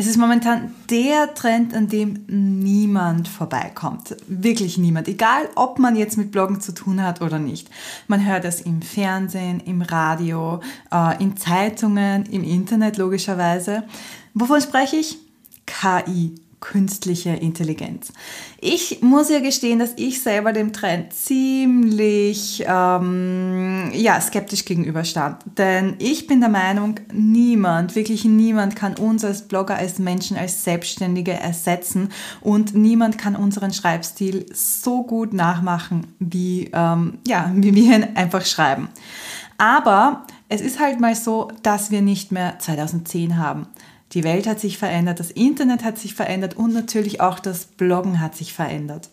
Es ist momentan der Trend, an dem niemand vorbeikommt. Wirklich niemand. Egal, ob man jetzt mit Bloggen zu tun hat oder nicht. Man hört es im Fernsehen, im Radio, äh, in Zeitungen, im Internet logischerweise. Wovon spreche ich? KI künstliche Intelligenz. Ich muss ja gestehen, dass ich selber dem Trend ziemlich ähm, ja, skeptisch gegenüberstand. Denn ich bin der Meinung, niemand, wirklich niemand kann uns als Blogger, als Menschen, als Selbstständige ersetzen und niemand kann unseren Schreibstil so gut nachmachen, wie, ähm, ja, wie wir ihn einfach schreiben. Aber es ist halt mal so, dass wir nicht mehr 2010 haben. Die Welt hat sich verändert, das Internet hat sich verändert und natürlich auch das Bloggen hat sich verändert.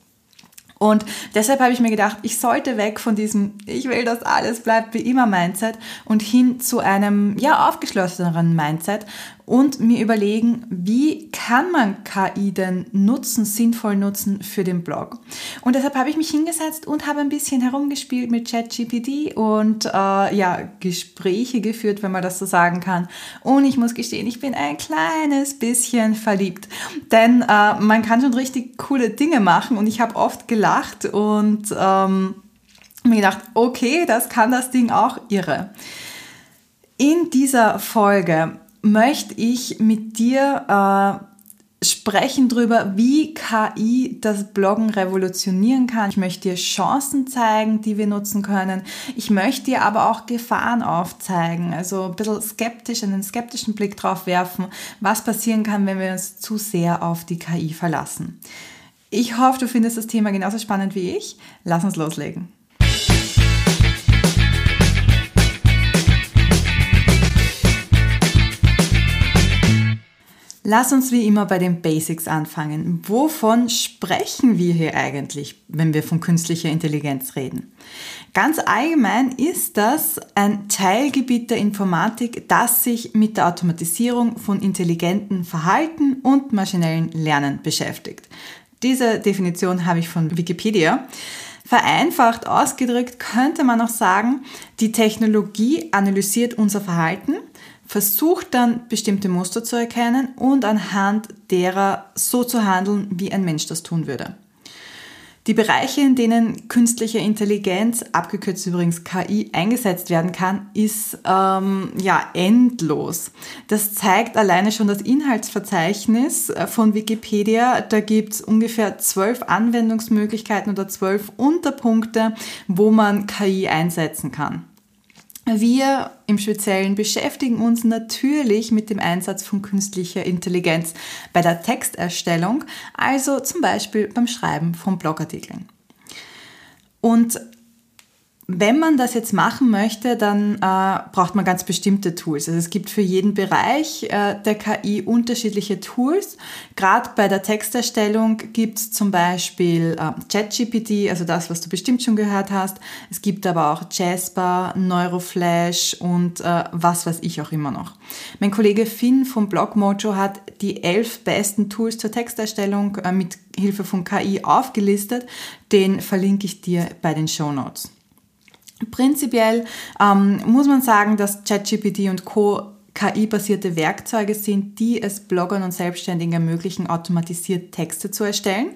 Und deshalb habe ich mir gedacht, ich sollte weg von diesem Ich will, dass alles bleibt wie immer Mindset und hin zu einem ja aufgeschlosseneren Mindset, und mir überlegen, wie kann man KI denn nutzen, sinnvoll nutzen für den Blog. Und deshalb habe ich mich hingesetzt und habe ein bisschen herumgespielt mit ChatGPT und äh, ja, Gespräche geführt, wenn man das so sagen kann. Und ich muss gestehen, ich bin ein kleines bisschen verliebt, denn äh, man kann schon richtig coole Dinge machen und ich habe oft gelacht und ähm, mir gedacht, okay, das kann das Ding auch irre. In dieser Folge möchte ich mit dir äh, sprechen darüber, wie KI das Bloggen revolutionieren kann. Ich möchte dir Chancen zeigen, die wir nutzen können. Ich möchte dir aber auch Gefahren aufzeigen, also ein bisschen skeptisch, einen skeptischen Blick drauf werfen, was passieren kann, wenn wir uns zu sehr auf die KI verlassen. Ich hoffe, du findest das Thema genauso spannend wie ich. Lass uns loslegen. Lass uns wie immer bei den Basics anfangen. Wovon sprechen wir hier eigentlich, wenn wir von künstlicher Intelligenz reden? Ganz allgemein ist das ein Teilgebiet der Informatik, das sich mit der Automatisierung von intelligenten Verhalten und maschinellen Lernen beschäftigt. Diese Definition habe ich von Wikipedia. Vereinfacht ausgedrückt könnte man auch sagen, die Technologie analysiert unser Verhalten versucht dann bestimmte Muster zu erkennen und anhand derer so zu handeln, wie ein Mensch das tun würde. Die Bereiche, in denen künstliche Intelligenz, abgekürzt übrigens KI, eingesetzt werden kann, ist ähm, ja endlos. Das zeigt alleine schon das Inhaltsverzeichnis äh, von Wikipedia. Da gibt es ungefähr zwölf Anwendungsmöglichkeiten oder zwölf Unterpunkte, wo man KI einsetzen kann. Wir im Speziellen beschäftigen uns natürlich mit dem Einsatz von künstlicher Intelligenz bei der Texterstellung, also zum Beispiel beim Schreiben von Blogartikeln. Und wenn man das jetzt machen möchte, dann äh, braucht man ganz bestimmte Tools. Also es gibt für jeden Bereich äh, der KI unterschiedliche Tools. Gerade bei der Texterstellung gibt es zum Beispiel äh, ChatGPT, also das, was du bestimmt schon gehört hast. Es gibt aber auch Jasper, Neuroflash und äh, was weiß ich auch immer noch. Mein Kollege Finn vom Blog Mojo hat die elf besten Tools zur Texterstellung äh, mit Hilfe von KI aufgelistet. Den verlinke ich dir bei den Show Notes. Prinzipiell ähm, muss man sagen, dass ChatGPT und Co. KI-basierte Werkzeuge sind, die es Bloggern und Selbstständigen ermöglichen, automatisiert Texte zu erstellen.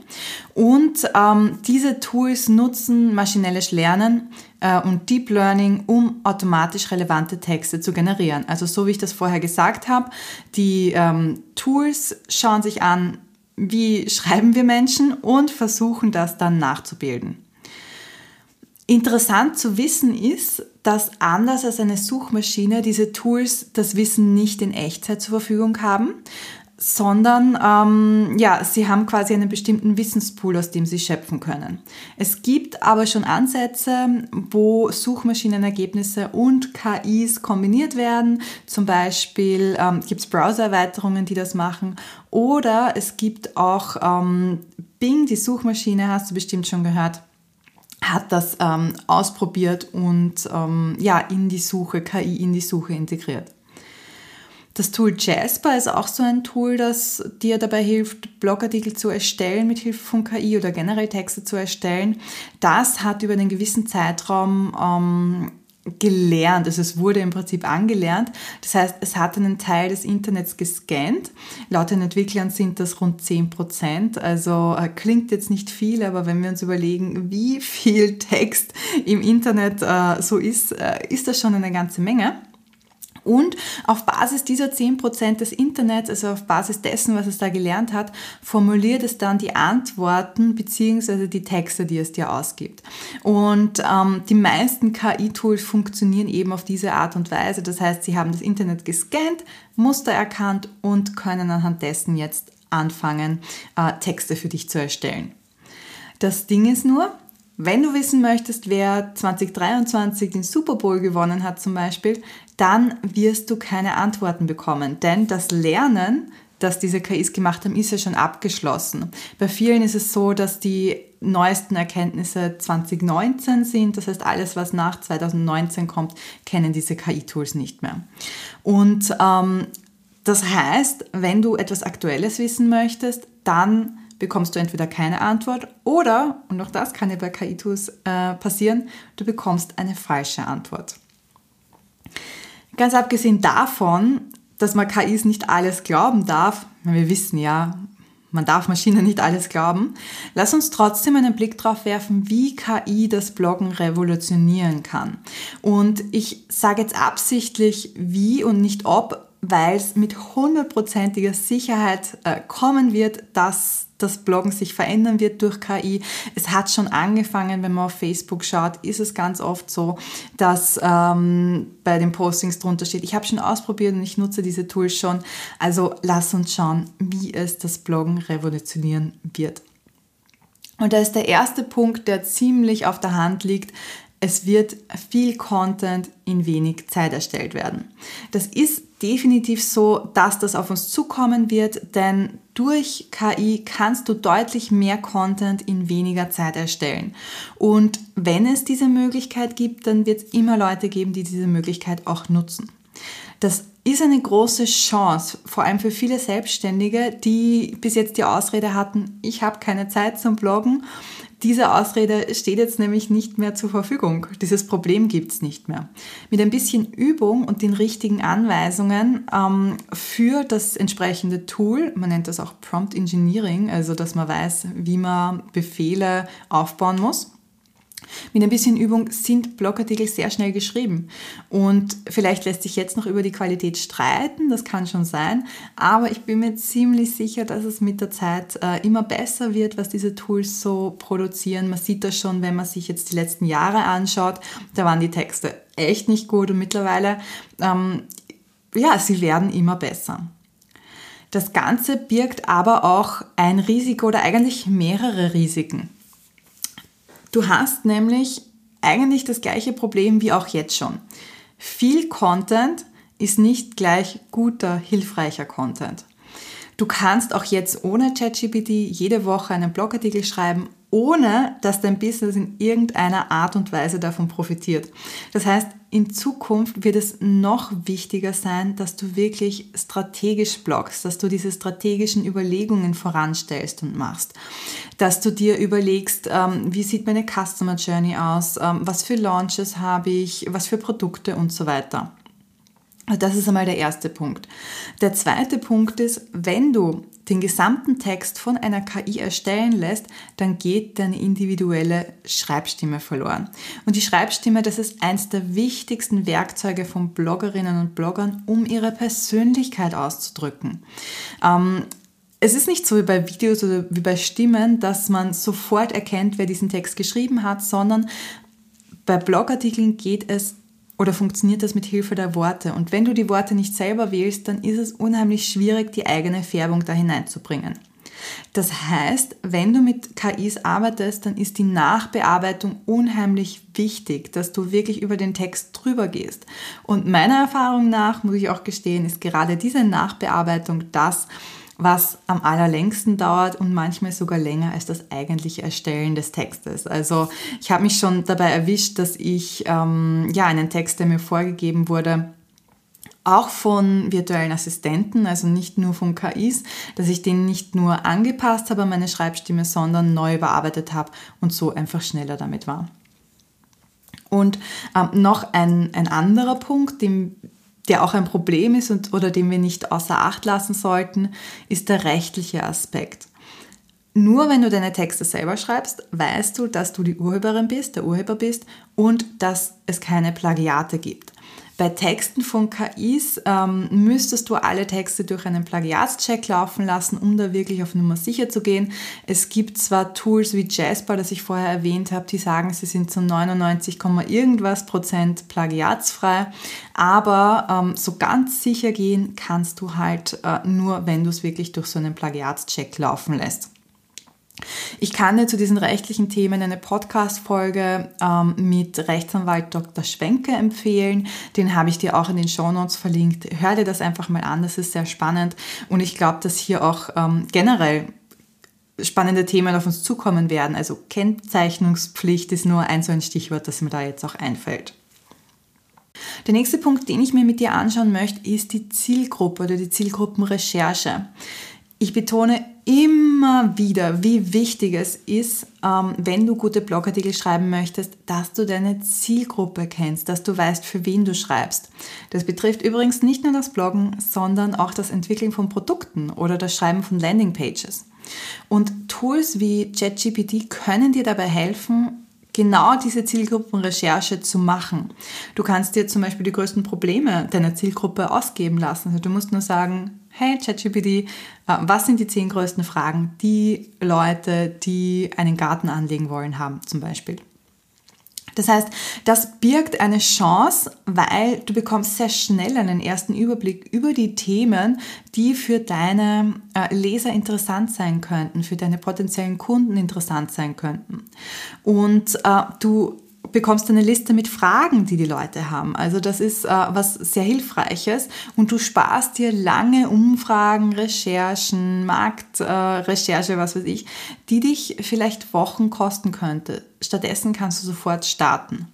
Und ähm, diese Tools nutzen maschinelles Lernen äh, und Deep Learning, um automatisch relevante Texte zu generieren. Also so wie ich das vorher gesagt habe, die ähm, Tools schauen sich an, wie schreiben wir Menschen und versuchen das dann nachzubilden. Interessant zu wissen ist, dass anders als eine Suchmaschine diese Tools das Wissen nicht in Echtzeit zur Verfügung haben, sondern ähm, ja, sie haben quasi einen bestimmten Wissenspool, aus dem sie schöpfen können. Es gibt aber schon Ansätze, wo Suchmaschinenergebnisse und KIs kombiniert werden. Zum Beispiel ähm, gibt es Browser-Erweiterungen, die das machen. Oder es gibt auch ähm, Bing, die Suchmaschine, hast du bestimmt schon gehört hat das ähm, ausprobiert und ähm, ja, in die Suche, KI in die Suche integriert. Das Tool Jasper ist auch so ein Tool, das dir dabei hilft, Blogartikel zu erstellen mit Hilfe von KI oder generell Texte zu erstellen. Das hat über einen gewissen Zeitraum ähm, gelernt, also es wurde im Prinzip angelernt. Das heißt, es hat einen Teil des Internets gescannt. Laut den Entwicklern sind das rund 10 Prozent. Also äh, klingt jetzt nicht viel, aber wenn wir uns überlegen, wie viel Text im Internet äh, so ist, äh, ist das schon eine ganze Menge. Und auf Basis dieser 10% des Internets, also auf Basis dessen, was es da gelernt hat, formuliert es dann die Antworten bzw. die Texte, die es dir ausgibt. Und ähm, die meisten KI-Tools funktionieren eben auf diese Art und Weise. Das heißt, sie haben das Internet gescannt, Muster erkannt und können anhand dessen jetzt anfangen, äh, Texte für dich zu erstellen. Das Ding ist nur, wenn du wissen möchtest, wer 2023 den Super Bowl gewonnen hat zum Beispiel, dann wirst du keine Antworten bekommen. Denn das Lernen, das diese KIs gemacht haben, ist ja schon abgeschlossen. Bei vielen ist es so, dass die neuesten Erkenntnisse 2019 sind. Das heißt, alles, was nach 2019 kommt, kennen diese KI-Tools nicht mehr. Und ähm, das heißt, wenn du etwas Aktuelles wissen möchtest, dann bekommst du entweder keine Antwort oder, und auch das kann ja bei KI-Tools äh, passieren, du bekommst eine falsche Antwort. Ganz abgesehen davon, dass man KIs nicht alles glauben darf, wir wissen ja, man darf Maschinen nicht alles glauben, lass uns trotzdem einen Blick darauf werfen, wie KI das Bloggen revolutionieren kann. Und ich sage jetzt absichtlich wie und nicht ob, weil es mit hundertprozentiger Sicherheit äh, kommen wird, dass das Bloggen sich verändern wird durch KI. Es hat schon angefangen, wenn man auf Facebook schaut, ist es ganz oft so, dass ähm, bei den Postings drunter steht, ich habe schon ausprobiert und ich nutze diese Tools schon. Also lass uns schauen, wie es das Bloggen revolutionieren wird. Und da ist der erste Punkt, der ziemlich auf der Hand liegt, es wird viel Content in wenig Zeit erstellt werden. Das ist definitiv so, dass das auf uns zukommen wird, denn durch KI kannst du deutlich mehr Content in weniger Zeit erstellen. Und wenn es diese Möglichkeit gibt, dann wird es immer Leute geben, die diese Möglichkeit auch nutzen. Das ist eine große Chance, vor allem für viele Selbstständige, die bis jetzt die Ausrede hatten, ich habe keine Zeit zum Bloggen diese Ausrede steht jetzt nämlich nicht mehr zur Verfügung. Dieses Problem gibt es nicht mehr. Mit ein bisschen Übung und den richtigen Anweisungen ähm, für das entsprechende Tool, man nennt das auch Prompt Engineering, also dass man weiß, wie man Befehle aufbauen muss, mit ein bisschen Übung sind Blogartikel sehr schnell geschrieben. Und vielleicht lässt sich jetzt noch über die Qualität streiten, das kann schon sein. Aber ich bin mir ziemlich sicher, dass es mit der Zeit äh, immer besser wird, was diese Tools so produzieren. Man sieht das schon, wenn man sich jetzt die letzten Jahre anschaut. Da waren die Texte echt nicht gut und mittlerweile, ähm, ja, sie werden immer besser. Das Ganze birgt aber auch ein Risiko oder eigentlich mehrere Risiken. Du hast nämlich eigentlich das gleiche Problem wie auch jetzt schon. Viel Content ist nicht gleich guter, hilfreicher Content. Du kannst auch jetzt ohne ChatGPT jede Woche einen Blogartikel schreiben, ohne dass dein Business in irgendeiner Art und Weise davon profitiert. Das heißt, in Zukunft wird es noch wichtiger sein, dass du wirklich strategisch bloggst, dass du diese strategischen Überlegungen voranstellst und machst, dass du dir überlegst, ähm, wie sieht meine Customer Journey aus, ähm, was für Launches habe ich, was für Produkte und so weiter. Das ist einmal der erste Punkt. Der zweite Punkt ist, wenn du den gesamten Text von einer KI erstellen lässt, dann geht deine individuelle Schreibstimme verloren. Und die Schreibstimme, das ist eins der wichtigsten Werkzeuge von Bloggerinnen und Bloggern, um ihre Persönlichkeit auszudrücken. Ähm, es ist nicht so wie bei Videos oder wie bei Stimmen, dass man sofort erkennt, wer diesen Text geschrieben hat, sondern bei Blogartikeln geht es oder funktioniert das mit Hilfe der Worte? Und wenn du die Worte nicht selber wählst, dann ist es unheimlich schwierig, die eigene Färbung da hineinzubringen. Das heißt, wenn du mit KIs arbeitest, dann ist die Nachbearbeitung unheimlich wichtig, dass du wirklich über den Text drüber gehst. Und meiner Erfahrung nach, muss ich auch gestehen, ist gerade diese Nachbearbeitung das, was am allerlängsten dauert und manchmal sogar länger als das eigentliche Erstellen des Textes. Also ich habe mich schon dabei erwischt, dass ich ähm, ja einen Text, der mir vorgegeben wurde, auch von virtuellen Assistenten, also nicht nur von KIs, dass ich den nicht nur angepasst habe an meine Schreibstimme, sondern neu überarbeitet habe und so einfach schneller damit war. Und ähm, noch ein, ein anderer Punkt, dem, der auch ein Problem ist und, oder den wir nicht außer Acht lassen sollten, ist der rechtliche Aspekt. Nur wenn du deine Texte selber schreibst, weißt du, dass du die Urheberin bist, der Urheber bist und dass es keine Plagiate gibt. Bei Texten von KIs ähm, müsstest du alle Texte durch einen Plagiatscheck laufen lassen, um da wirklich auf Nummer sicher zu gehen. Es gibt zwar Tools wie Jasper, das ich vorher erwähnt habe, die sagen, sie sind zu 99, irgendwas Prozent plagiatsfrei, aber ähm, so ganz sicher gehen kannst du halt äh, nur, wenn du es wirklich durch so einen Plagiatscheck laufen lässt. Ich kann dir zu diesen rechtlichen Themen eine Podcast-Folge ähm, mit Rechtsanwalt Dr. Schwenke empfehlen. Den habe ich dir auch in den Show Notes verlinkt. Hör dir das einfach mal an, das ist sehr spannend. Und ich glaube, dass hier auch ähm, generell spannende Themen auf uns zukommen werden. Also Kennzeichnungspflicht ist nur ein so ein Stichwort, das mir da jetzt auch einfällt. Der nächste Punkt, den ich mir mit dir anschauen möchte, ist die Zielgruppe oder die Zielgruppenrecherche. Ich betone immer wieder, wie wichtig es ist, ähm, wenn du gute Blogartikel schreiben möchtest, dass du deine Zielgruppe kennst, dass du weißt, für wen du schreibst. Das betrifft übrigens nicht nur das Bloggen, sondern auch das Entwickeln von Produkten oder das Schreiben von Landingpages. Und Tools wie ChatGPT können dir dabei helfen, genau diese Zielgruppenrecherche zu machen. Du kannst dir zum Beispiel die größten Probleme deiner Zielgruppe ausgeben lassen. Also du musst nur sagen, hey ChatGPT, äh, was sind die zehn größten Fragen, die Leute, die einen Garten anlegen wollen, haben zum Beispiel. Das heißt, das birgt eine Chance, weil du bekommst sehr schnell einen ersten Überblick über die Themen, die für deine äh, Leser interessant sein könnten, für deine potenziellen Kunden interessant sein könnten. Und äh, du bekommst eine Liste mit Fragen, die die Leute haben. Also das ist äh, was sehr Hilfreiches und du sparst dir lange Umfragen, Recherchen, Marktrecherche, äh, was weiß ich, die dich vielleicht Wochen kosten könnte. Stattdessen kannst du sofort starten.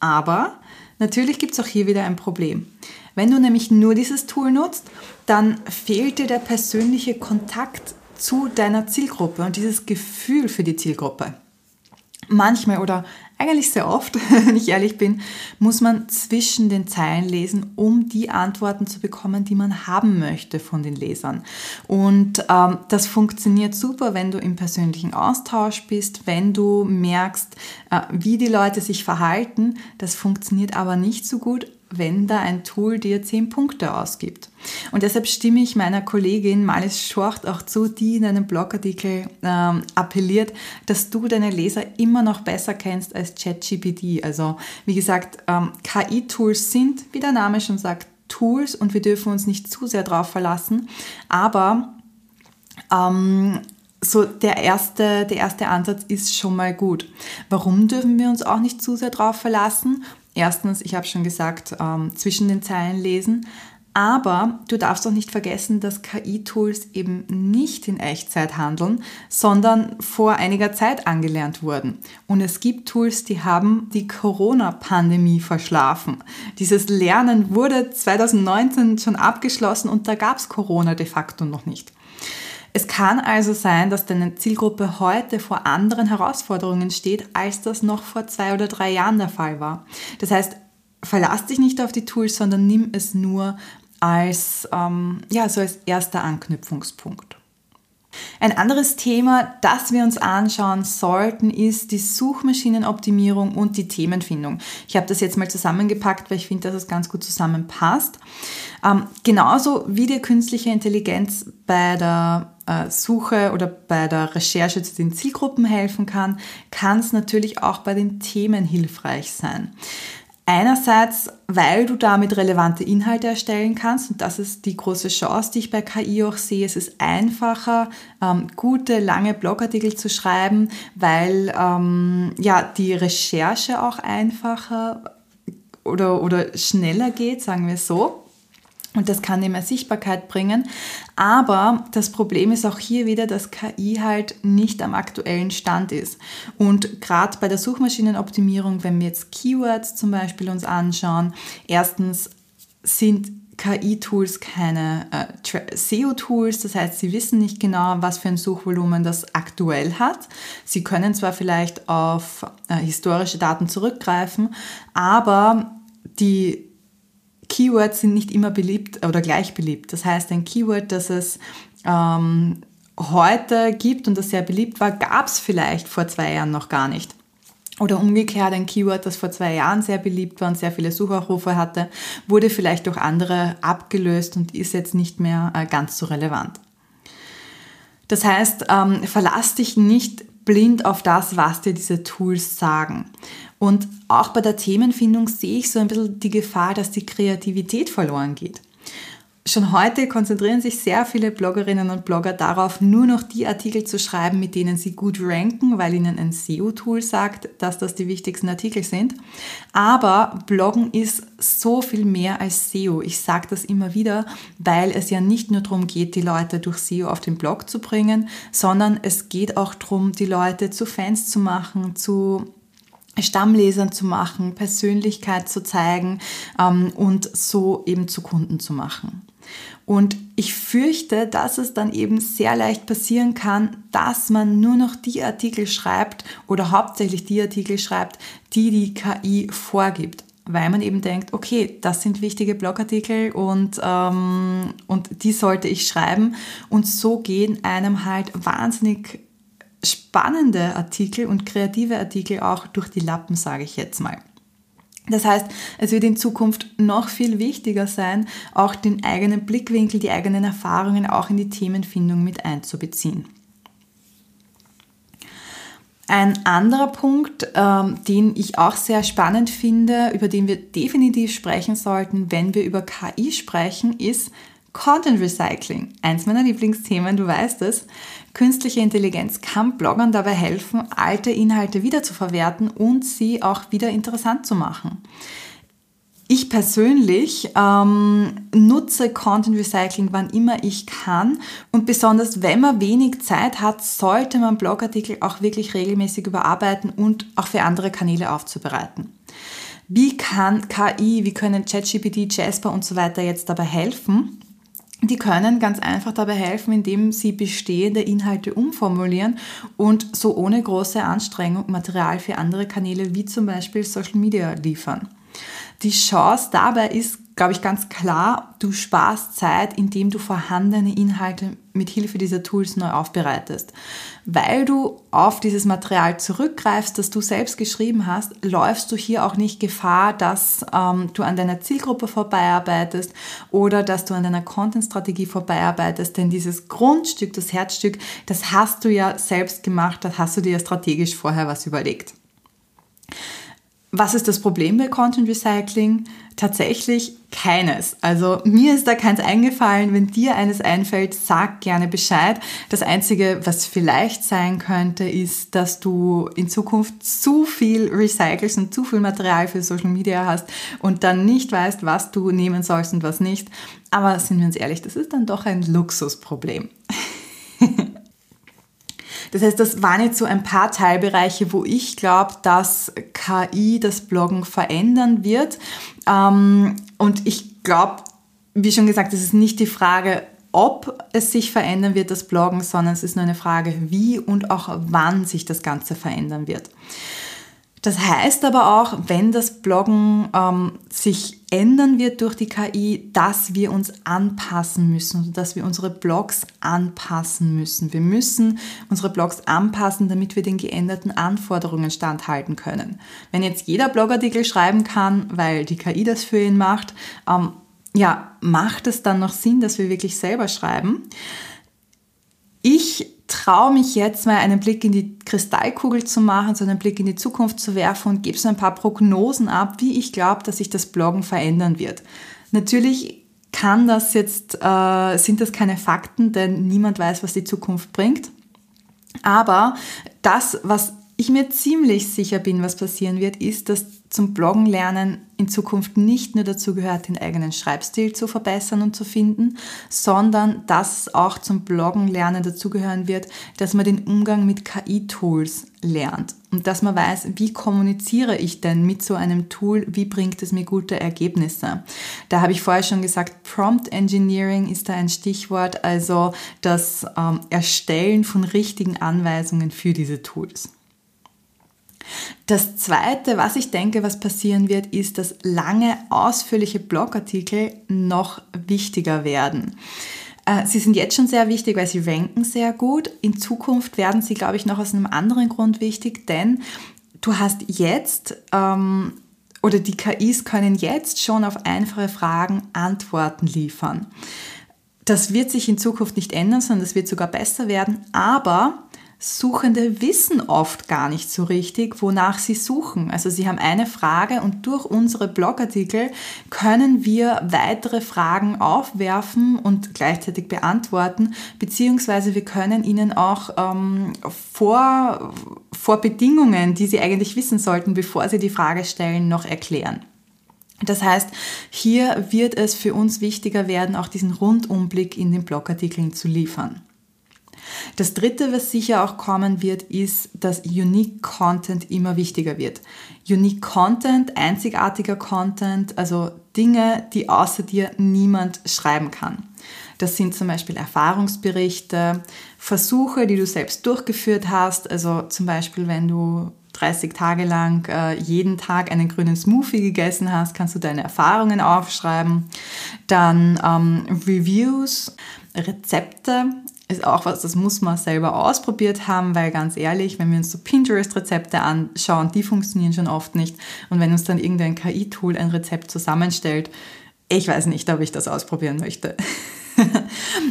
Aber natürlich gibt es auch hier wieder ein Problem. Wenn du nämlich nur dieses Tool nutzt, dann fehlt dir der persönliche Kontakt zu deiner Zielgruppe und dieses Gefühl für die Zielgruppe. Manchmal oder eigentlich sehr oft, wenn ich ehrlich bin, muss man zwischen den Zeilen lesen, um die Antworten zu bekommen, die man haben möchte von den Lesern. Und ähm, das funktioniert super, wenn du im persönlichen Austausch bist, wenn du merkst, äh, wie die Leute sich verhalten. Das funktioniert aber nicht so gut, wenn da ein Tool dir zehn Punkte ausgibt. Und deshalb stimme ich meiner Kollegin Malis Schort auch zu, die in einem Blogartikel ähm, appelliert, dass du deine Leser immer noch besser kennst als ChatGPT. Also wie gesagt, ähm, KI-Tools sind, wie der Name schon sagt, Tools und wir dürfen uns nicht zu sehr darauf verlassen. Aber ähm, so der erste, der erste Ansatz ist schon mal gut. Warum dürfen wir uns auch nicht zu sehr darauf verlassen? Erstens, ich habe schon gesagt, ähm, zwischen den Zeilen lesen. Aber du darfst auch nicht vergessen, dass KI-Tools eben nicht in Echtzeit handeln, sondern vor einiger Zeit angelernt wurden. Und es gibt Tools, die haben die Corona-Pandemie verschlafen. Dieses Lernen wurde 2019 schon abgeschlossen und da gab es Corona de facto noch nicht. Es kann also sein, dass deine Zielgruppe heute vor anderen Herausforderungen steht, als das noch vor zwei oder drei Jahren der Fall war. Das heißt, verlass dich nicht auf die Tools, sondern nimm es nur als, ähm, ja, so als erster Anknüpfungspunkt. Ein anderes Thema, das wir uns anschauen sollten, ist die Suchmaschinenoptimierung und die Themenfindung. Ich habe das jetzt mal zusammengepackt, weil ich finde, dass es ganz gut zusammenpasst. Ähm, genauso wie die künstliche Intelligenz bei der äh, Suche oder bei der Recherche zu den Zielgruppen helfen kann, kann es natürlich auch bei den Themen hilfreich sein. Einerseits, weil du damit relevante Inhalte erstellen kannst und das ist die große Chance, die ich bei KI auch sehe. Es ist einfacher, ähm, gute, lange Blogartikel zu schreiben, weil ähm, ja, die Recherche auch einfacher oder, oder schneller geht, sagen wir so. Und das kann dir mehr Sichtbarkeit bringen. Aber das Problem ist auch hier wieder, dass KI halt nicht am aktuellen Stand ist. Und gerade bei der Suchmaschinenoptimierung, wenn wir jetzt Keywords zum Beispiel uns anschauen, erstens sind KI-Tools keine äh, SEO-Tools, das heißt, sie wissen nicht genau, was für ein Suchvolumen das aktuell hat. Sie können zwar vielleicht auf äh, historische Daten zurückgreifen, aber die Keywords sind nicht immer beliebt oder gleich beliebt. Das heißt, ein Keyword, das es ähm, heute gibt und das sehr beliebt war, gab es vielleicht vor zwei Jahren noch gar nicht. Oder umgekehrt, ein Keyword, das vor zwei Jahren sehr beliebt war und sehr viele Suchaufrufe hatte, wurde vielleicht durch andere abgelöst und ist jetzt nicht mehr äh, ganz so relevant. Das heißt, ähm, verlass dich nicht blind auf das, was dir diese Tools sagen. Und auch bei der Themenfindung sehe ich so ein bisschen die Gefahr, dass die Kreativität verloren geht. Schon heute konzentrieren sich sehr viele Bloggerinnen und Blogger darauf, nur noch die Artikel zu schreiben, mit denen sie gut ranken, weil ihnen ein SEO-Tool sagt, dass das die wichtigsten Artikel sind. Aber Bloggen ist so viel mehr als SEO. Ich sage das immer wieder, weil es ja nicht nur darum geht, die Leute durch SEO auf den Blog zu bringen, sondern es geht auch darum, die Leute zu Fans zu machen, zu Stammlesern zu machen, Persönlichkeit zu zeigen ähm, und so eben zu Kunden zu machen. Und ich fürchte, dass es dann eben sehr leicht passieren kann, dass man nur noch die Artikel schreibt oder hauptsächlich die Artikel schreibt, die die KI vorgibt. Weil man eben denkt, okay, das sind wichtige Blogartikel und, ähm, und die sollte ich schreiben. Und so gehen einem halt wahnsinnig spannende Artikel und kreative Artikel auch durch die Lappen, sage ich jetzt mal. Das heißt, es wird in Zukunft noch viel wichtiger sein, auch den eigenen Blickwinkel, die eigenen Erfahrungen auch in die Themenfindung mit einzubeziehen. Ein anderer Punkt, ähm, den ich auch sehr spannend finde, über den wir definitiv sprechen sollten, wenn wir über KI sprechen, ist Content Recycling. Eins meiner Lieblingsthemen, du weißt es. Künstliche Intelligenz kann Bloggern dabei helfen, alte Inhalte wiederzuverwerten und sie auch wieder interessant zu machen. Ich persönlich ähm, nutze Content Recycling, wann immer ich kann. Und besonders wenn man wenig Zeit hat, sollte man Blogartikel auch wirklich regelmäßig überarbeiten und auch für andere Kanäle aufzubereiten. Wie kann KI, wie können ChatGPT, Jasper und so weiter jetzt dabei helfen? Die können ganz einfach dabei helfen, indem sie bestehende Inhalte umformulieren und so ohne große Anstrengung Material für andere Kanäle wie zum Beispiel Social Media liefern. Die Chance dabei ist, glaube ich, ganz klar, du sparst Zeit, indem du vorhandene Inhalte mit Hilfe dieser Tools neu aufbereitest. Weil du auf dieses Material zurückgreifst, das du selbst geschrieben hast, läufst du hier auch nicht Gefahr, dass ähm, du an deiner Zielgruppe vorbeiarbeitest oder dass du an deiner Content-Strategie vorbeiarbeitest. Denn dieses Grundstück, das Herzstück, das hast du ja selbst gemacht, das hast du dir strategisch vorher was überlegt. Was ist das Problem bei Content Recycling? Tatsächlich keines. Also mir ist da keins eingefallen. Wenn dir eines einfällt, sag gerne Bescheid. Das Einzige, was vielleicht sein könnte, ist, dass du in Zukunft zu viel recycelst und zu viel Material für Social Media hast und dann nicht weißt, was du nehmen sollst und was nicht. Aber sind wir uns ehrlich, das ist dann doch ein Luxusproblem. Das heißt, das waren jetzt so ein paar Teilbereiche, wo ich glaube, dass KI das Bloggen verändern wird. Ähm, und ich glaube, wie schon gesagt, es ist nicht die Frage, ob es sich verändern wird, das Bloggen, sondern es ist nur eine Frage, wie und auch wann sich das Ganze verändern wird. Das heißt aber auch, wenn das Bloggen ähm, sich ändern wird durch die KI, dass wir uns anpassen müssen, also dass wir unsere Blogs anpassen müssen. Wir müssen unsere Blogs anpassen, damit wir den geänderten Anforderungen standhalten können. Wenn jetzt jeder Blogartikel schreiben kann, weil die KI das für ihn macht, ähm, ja, macht es dann noch Sinn, dass wir wirklich selber schreiben? Ich traue mich jetzt mal einen Blick in die Kristallkugel zu machen, so einen Blick in die Zukunft zu werfen und gebe so ein paar Prognosen ab, wie ich glaube, dass sich das Bloggen verändern wird. Natürlich kann das jetzt, äh, sind das keine Fakten, denn niemand weiß, was die Zukunft bringt. Aber das, was ich mir ziemlich sicher bin, was passieren wird, ist, dass zum Bloggen lernen in Zukunft nicht nur dazu gehört, den eigenen Schreibstil zu verbessern und zu finden, sondern dass auch zum Bloggen lernen dazugehören wird, dass man den Umgang mit KI-Tools lernt und dass man weiß, wie kommuniziere ich denn mit so einem Tool, wie bringt es mir gute Ergebnisse. Da habe ich vorher schon gesagt, Prompt Engineering ist da ein Stichwort, also das ähm, Erstellen von richtigen Anweisungen für diese Tools. Das Zweite, was ich denke, was passieren wird, ist, dass lange, ausführliche Blogartikel noch wichtiger werden. Äh, sie sind jetzt schon sehr wichtig, weil sie ranken sehr gut. In Zukunft werden sie, glaube ich, noch aus einem anderen Grund wichtig, denn du hast jetzt ähm, oder die KIs können jetzt schon auf einfache Fragen Antworten liefern. Das wird sich in Zukunft nicht ändern, sondern das wird sogar besser werden, aber Suchende wissen oft gar nicht so richtig, wonach sie suchen. Also sie haben eine Frage und durch unsere Blogartikel können wir weitere Fragen aufwerfen und gleichzeitig beantworten, beziehungsweise wir können ihnen auch ähm, vor, vor Bedingungen, die sie eigentlich wissen sollten, bevor sie die Frage stellen, noch erklären. Das heißt, hier wird es für uns wichtiger werden, auch diesen Rundumblick in den Blogartikeln zu liefern. Das dritte, was sicher auch kommen wird, ist, dass Unique Content immer wichtiger wird. Unique Content, einzigartiger Content, also Dinge, die außer dir niemand schreiben kann. Das sind zum Beispiel Erfahrungsberichte, Versuche, die du selbst durchgeführt hast. Also zum Beispiel, wenn du 30 Tage lang äh, jeden Tag einen grünen Smoothie gegessen hast, kannst du deine Erfahrungen aufschreiben. Dann ähm, Reviews, Rezepte, ist auch was, das muss man selber ausprobiert haben, weil ganz ehrlich, wenn wir uns so Pinterest-Rezepte anschauen, die funktionieren schon oft nicht. Und wenn uns dann irgendein KI-Tool ein Rezept zusammenstellt, ich weiß nicht, ob ich das ausprobieren möchte.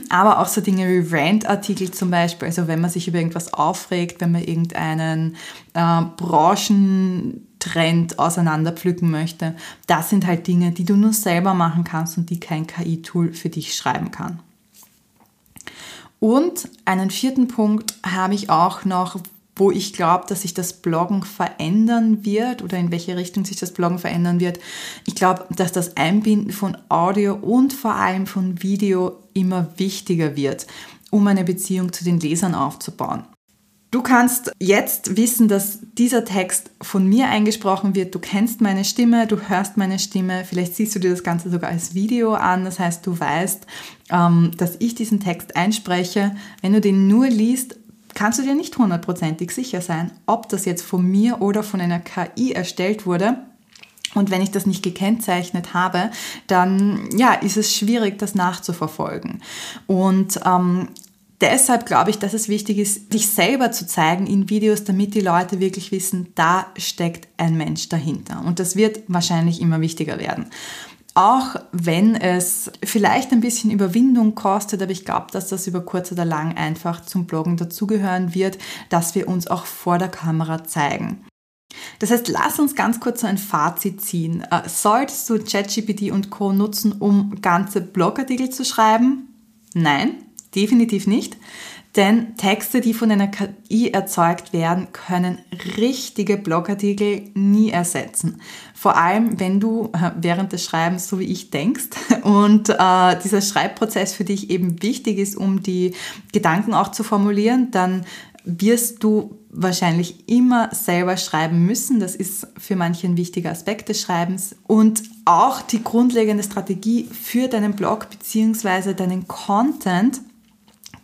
Aber auch so Dinge wie Rant-Artikel zum Beispiel, also wenn man sich über irgendwas aufregt, wenn man irgendeinen äh, Branchentrend auseinanderpflücken möchte, das sind halt Dinge, die du nur selber machen kannst und die kein KI-Tool für dich schreiben kann. Und einen vierten Punkt habe ich auch noch, wo ich glaube, dass sich das Bloggen verändern wird oder in welche Richtung sich das Bloggen verändern wird. Ich glaube, dass das Einbinden von Audio und vor allem von Video immer wichtiger wird, um eine Beziehung zu den Lesern aufzubauen. Du kannst jetzt wissen, dass dieser Text von mir eingesprochen wird. Du kennst meine Stimme, du hörst meine Stimme. Vielleicht siehst du dir das Ganze sogar als Video an. Das heißt, du weißt, ähm, dass ich diesen Text einspreche. Wenn du den nur liest, kannst du dir nicht hundertprozentig sicher sein, ob das jetzt von mir oder von einer KI erstellt wurde. Und wenn ich das nicht gekennzeichnet habe, dann ja, ist es schwierig, das nachzuverfolgen. Und ähm, deshalb glaube ich, dass es wichtig ist, dich selber zu zeigen in Videos, damit die Leute wirklich wissen, da steckt ein Mensch dahinter. Und das wird wahrscheinlich immer wichtiger werden. Auch wenn es vielleicht ein bisschen Überwindung kostet, aber ich glaube, dass das über kurz oder lang einfach zum Bloggen dazugehören wird, dass wir uns auch vor der Kamera zeigen. Das heißt, lass uns ganz kurz so ein Fazit ziehen. Äh, solltest du ChatGPT und Co. nutzen, um ganze Blogartikel zu schreiben? Nein, definitiv nicht. Denn Texte, die von einer KI erzeugt werden, können richtige Blogartikel nie ersetzen. Vor allem, wenn du äh, während des Schreibens so wie ich denkst und äh, dieser Schreibprozess für dich eben wichtig ist, um die Gedanken auch zu formulieren, dann wirst du wahrscheinlich immer selber schreiben müssen. Das ist für manche ein wichtiger Aspekt des Schreibens. Und auch die grundlegende Strategie für deinen Blog bzw. deinen Content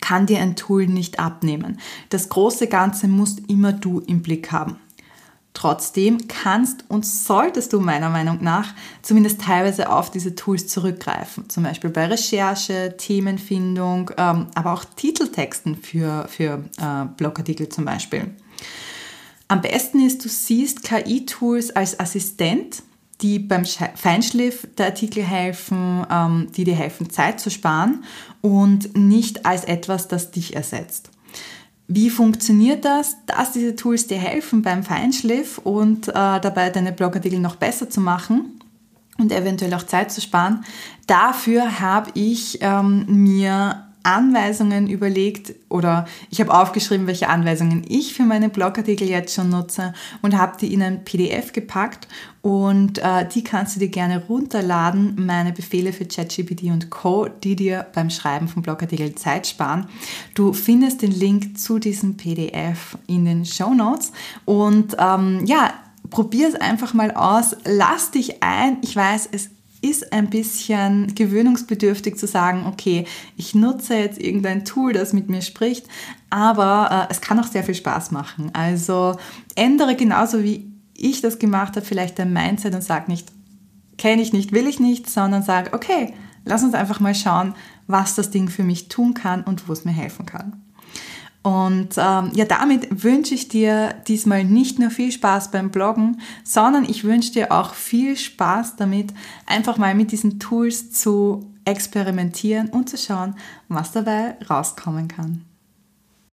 kann dir ein Tool nicht abnehmen. Das große Ganze musst immer du im Blick haben. Trotzdem kannst und solltest du meiner Meinung nach zumindest teilweise auf diese Tools zurückgreifen. Zum Beispiel bei Recherche, Themenfindung, ähm, aber auch Titeltexten für, für äh, Blogartikel zum Beispiel. Am besten ist, du siehst KI-Tools als Assistent, die beim Feinschliff der Artikel helfen, ähm, die dir helfen, Zeit zu sparen und nicht als etwas, das dich ersetzt. Wie funktioniert das? Dass diese Tools dir helfen beim Feinschliff und äh, dabei deine Blogartikel noch besser zu machen und eventuell auch Zeit zu sparen. Dafür habe ich ähm, mir Anweisungen überlegt oder ich habe aufgeschrieben, welche Anweisungen ich für meine Blogartikel jetzt schon nutze und habe die in ein PDF gepackt und äh, die kannst du dir gerne runterladen, meine Befehle für ChatGPT und Co., die dir beim Schreiben von Blogartikeln Zeit sparen. Du findest den Link zu diesem PDF in den Show Notes und ähm, ja, probier es einfach mal aus, lass dich ein. Ich weiß, es ist ein bisschen gewöhnungsbedürftig zu sagen, okay, ich nutze jetzt irgendein Tool, das mit mir spricht, aber äh, es kann auch sehr viel Spaß machen. Also ändere genauso wie ich das gemacht habe, vielleicht dein Mindset und sag nicht, kenne ich nicht, will ich nicht, sondern sag, okay, lass uns einfach mal schauen, was das Ding für mich tun kann und wo es mir helfen kann. Und ähm, ja, damit wünsche ich dir diesmal nicht nur viel Spaß beim Bloggen, sondern ich wünsche dir auch viel Spaß damit, einfach mal mit diesen Tools zu experimentieren und zu schauen, was dabei rauskommen kann.